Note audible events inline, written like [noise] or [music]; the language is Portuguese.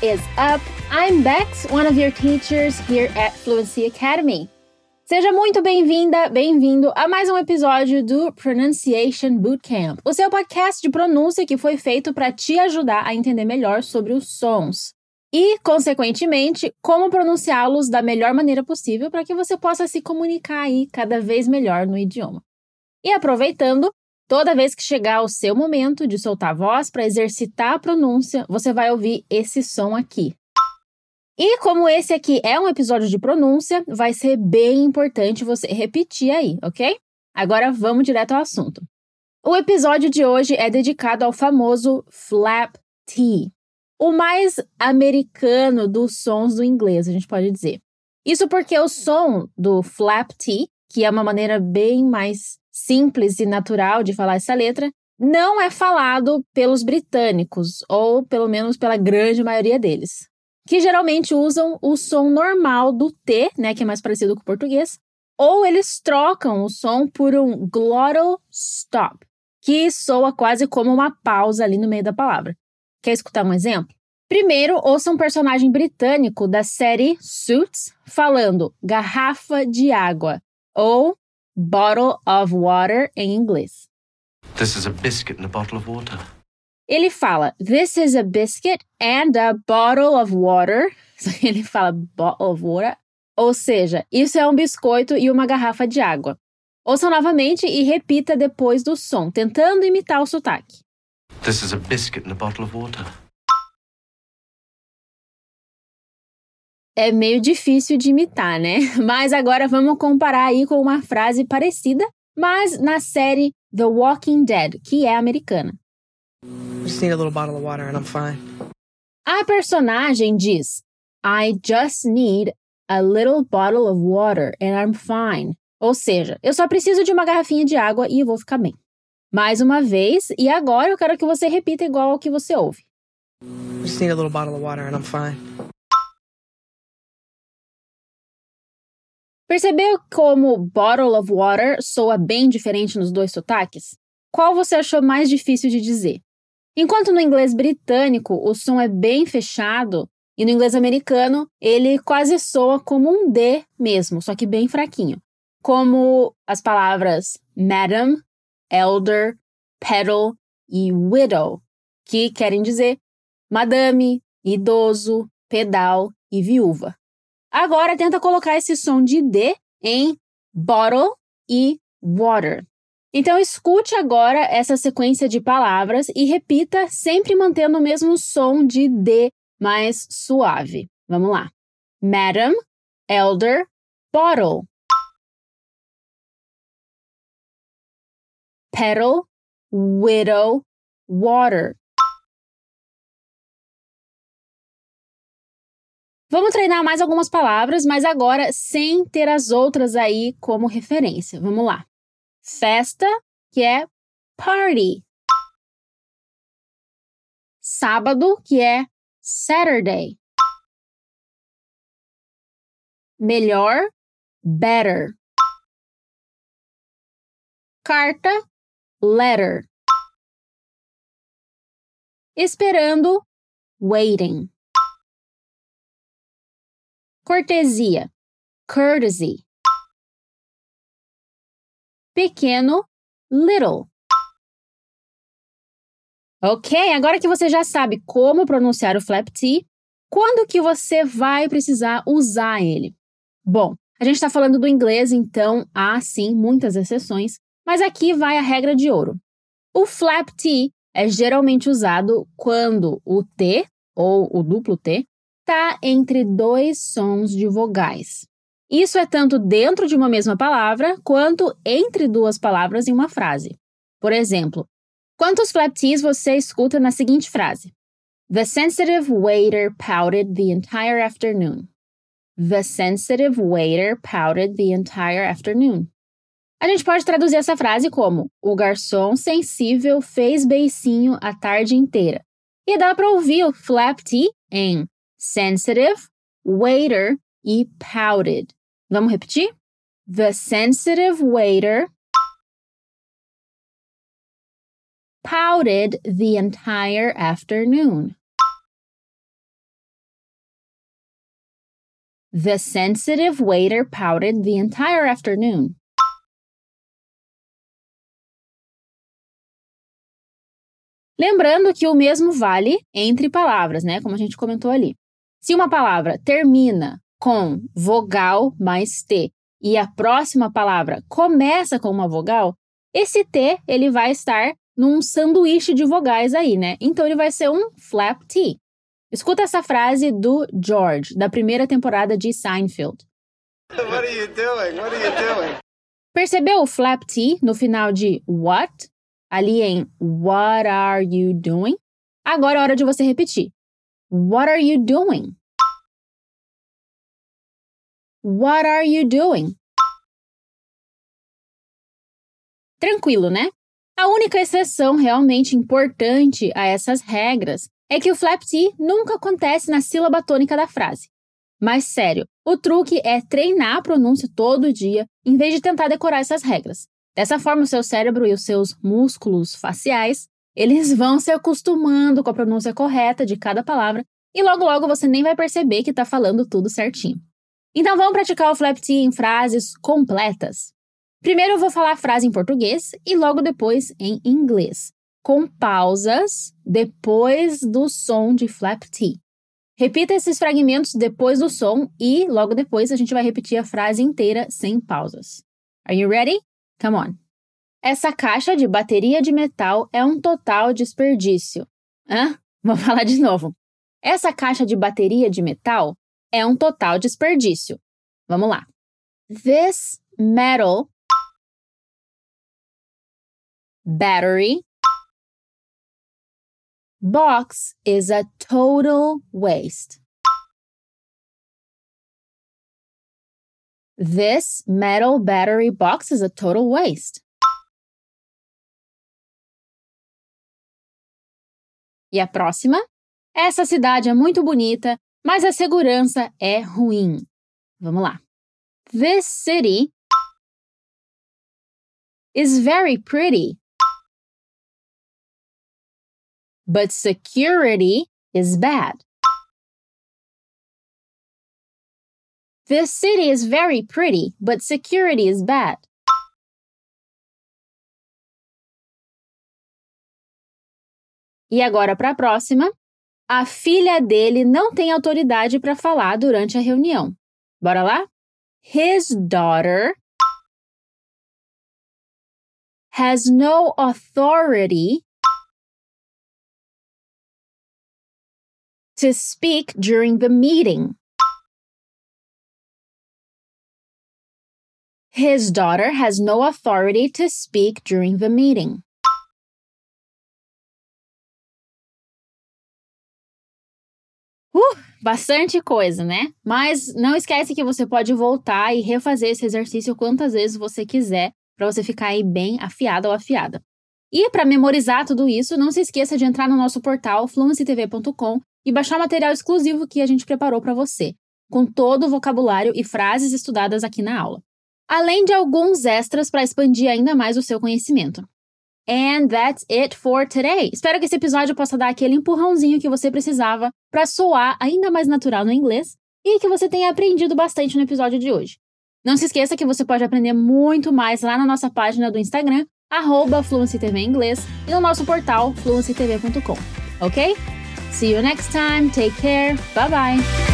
Is up? I'm Bex, one of your teachers here at Fluency Academy. Seja muito bem-vinda, bem-vindo a mais um episódio do Pronunciation Bootcamp, o seu podcast de pronúncia que foi feito para te ajudar a entender melhor sobre os sons e, consequentemente, como pronunciá-los da melhor maneira possível para que você possa se comunicar aí cada vez melhor no idioma. E aproveitando, Toda vez que chegar o seu momento de soltar a voz para exercitar a pronúncia, você vai ouvir esse som aqui. E como esse aqui é um episódio de pronúncia, vai ser bem importante você repetir aí, ok? Agora vamos direto ao assunto. O episódio de hoje é dedicado ao famoso flap T, o mais americano dos sons do inglês, a gente pode dizer. Isso porque o som do flap T, que é uma maneira bem mais simples e natural de falar essa letra, não é falado pelos britânicos, ou pelo menos pela grande maioria deles, que geralmente usam o som normal do T, né, que é mais parecido com o português, ou eles trocam o som por um glottal stop, que soa quase como uma pausa ali no meio da palavra. Quer escutar um exemplo? Primeiro, ouça um personagem britânico da série Suits falando garrafa de água ou bottle of water em inglês. This is a biscuit and a bottle of water. Ele fala this is a biscuit and a bottle of water. [laughs] Ele fala bottle of water. Ou seja, isso é um biscoito e uma garrafa de água. Ouça novamente e repita depois do som, tentando imitar o sotaque. This is a biscuit and a bottle of water. É meio difícil de imitar, né? [laughs] Mas agora vamos comparar aí com uma frase parecida, mas na série The Walking Dead, que é americana. Just need a little bottle of water and I'm fine. A personagem diz: I just need a little bottle of water and I'm fine. Ou seja, eu só preciso de uma garrafinha de água e vou ficar bem. Mais uma vez, e agora eu quero que você repita igual ao que você ouve. Just need a little bottle of water and I'm fine. Percebeu como bottle of water soa bem diferente nos dois sotaques? Qual você achou mais difícil de dizer? Enquanto no inglês britânico o som é bem fechado, e no inglês americano ele quase soa como um D mesmo, só que bem fraquinho. Como as palavras madam, elder, pedal e widow, que querem dizer madame, idoso, pedal e viúva. Agora tenta colocar esse som de D em bottle e water. Então escute agora essa sequência de palavras e repita sempre mantendo o mesmo som de D mais suave. Vamos lá. Madam, elder, bottle. Petal, widow, water. Vamos treinar mais algumas palavras, mas agora sem ter as outras aí como referência. Vamos lá. Festa, que é party. Sábado, que é Saturday. Melhor, better. Carta, letter. Esperando, waiting. Cortesia, courtesy. Pequeno, little. Ok, agora que você já sabe como pronunciar o flap T, quando que você vai precisar usar ele? Bom, a gente está falando do inglês, então há sim muitas exceções, mas aqui vai a regra de ouro. O flap T é geralmente usado quando o T, ou o duplo T, está entre dois sons de vogais. Isso é tanto dentro de uma mesma palavra quanto entre duas palavras em uma frase. Por exemplo, quantos flap T's você escuta na seguinte frase? The sensitive waiter pouted the entire afternoon. The sensitive waiter pouted the entire afternoon. A gente pode traduzir essa frase como: O garçom sensível fez beicinho a tarde inteira. E dá para ouvir o flap T em sensitive, waiter e pouted. Vamos repetir? The sensitive waiter pouted the entire afternoon. The sensitive waiter pouted the entire afternoon. Lembrando que o mesmo vale entre palavras, né? Como a gente comentou ali. Se uma palavra termina com vogal mais T e a próxima palavra começa com uma vogal, esse T ele vai estar num sanduíche de vogais aí, né? Então ele vai ser um flap T. Escuta essa frase do George, da primeira temporada de Seinfeld. What are you doing? What are you doing? Percebeu o flap T no final de what? Ali em What are you doing? Agora é hora de você repetir. What are you doing? What are you doing? Tranquilo, né? A única exceção realmente importante a essas regras é que o flap T nunca acontece na sílaba tônica da frase. Mas sério, o truque é treinar a pronúncia todo dia em vez de tentar decorar essas regras. Dessa forma, o seu cérebro e os seus músculos faciais, eles vão se acostumando com a pronúncia correta de cada palavra e logo logo você nem vai perceber que está falando tudo certinho. Então vamos praticar o flap T em frases completas. Primeiro eu vou falar a frase em português e logo depois em inglês, com pausas depois do som de flap T. Repita esses fragmentos depois do som e logo depois a gente vai repetir a frase inteira sem pausas. Are you ready? Come on. Essa caixa de bateria de metal é um total desperdício. Hã? Vou [laughs] falar de novo. Essa caixa de bateria de metal é um total desperdício. Vamos lá. This metal battery box is a total waste. This metal battery box is a total waste. E a próxima? Essa cidade é muito bonita, mas a segurança é ruim. Vamos lá. This city is very pretty, but security is bad. This city is very pretty, but security is bad. E agora para a próxima. A filha dele não tem autoridade para falar durante a reunião. Bora lá? His daughter has no authority to speak during the meeting. His daughter has no authority to speak during the meeting. Uh, bastante coisa, né? Mas não esquece que você pode voltar e refazer esse exercício quantas vezes você quiser para você ficar aí bem afiado ou afiada. E para memorizar tudo isso, não se esqueça de entrar no nosso portal fluencytv.com e baixar o material exclusivo que a gente preparou para você, com todo o vocabulário e frases estudadas aqui na aula. Além de alguns extras para expandir ainda mais o seu conhecimento. And that's it for today. Espero que esse episódio possa dar aquele empurrãozinho que você precisava para soar ainda mais natural no inglês e que você tenha aprendido bastante no episódio de hoje. Não se esqueça que você pode aprender muito mais lá na nossa página do Instagram, arroba Inglês, e no nosso portal fluencytv.com, ok? See you next time, take care, bye bye!